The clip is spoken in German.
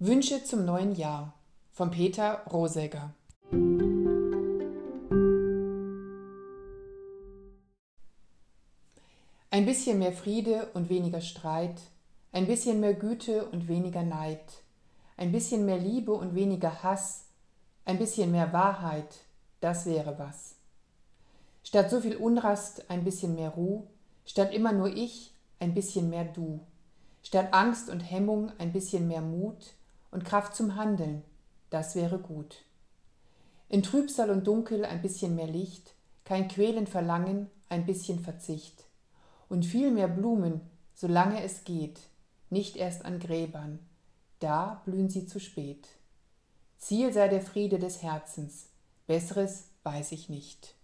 Wünsche zum neuen Jahr von Peter Rosäger. Ein bisschen mehr Friede und weniger Streit, ein bisschen mehr Güte und weniger Neid, ein bisschen mehr Liebe und weniger Hass, ein bisschen mehr Wahrheit, das wäre was. Statt so viel Unrast ein bisschen mehr Ruhe, statt immer nur ich ein bisschen mehr du, statt Angst und Hemmung ein bisschen mehr Mut, und Kraft zum Handeln, das wäre gut. In Trübsal und Dunkel ein bisschen mehr Licht, kein quälend Verlangen, ein bisschen Verzicht. Und viel mehr Blumen, solange es geht, nicht erst an Gräbern, da blühen sie zu spät. Ziel sei der Friede des Herzens, besseres weiß ich nicht.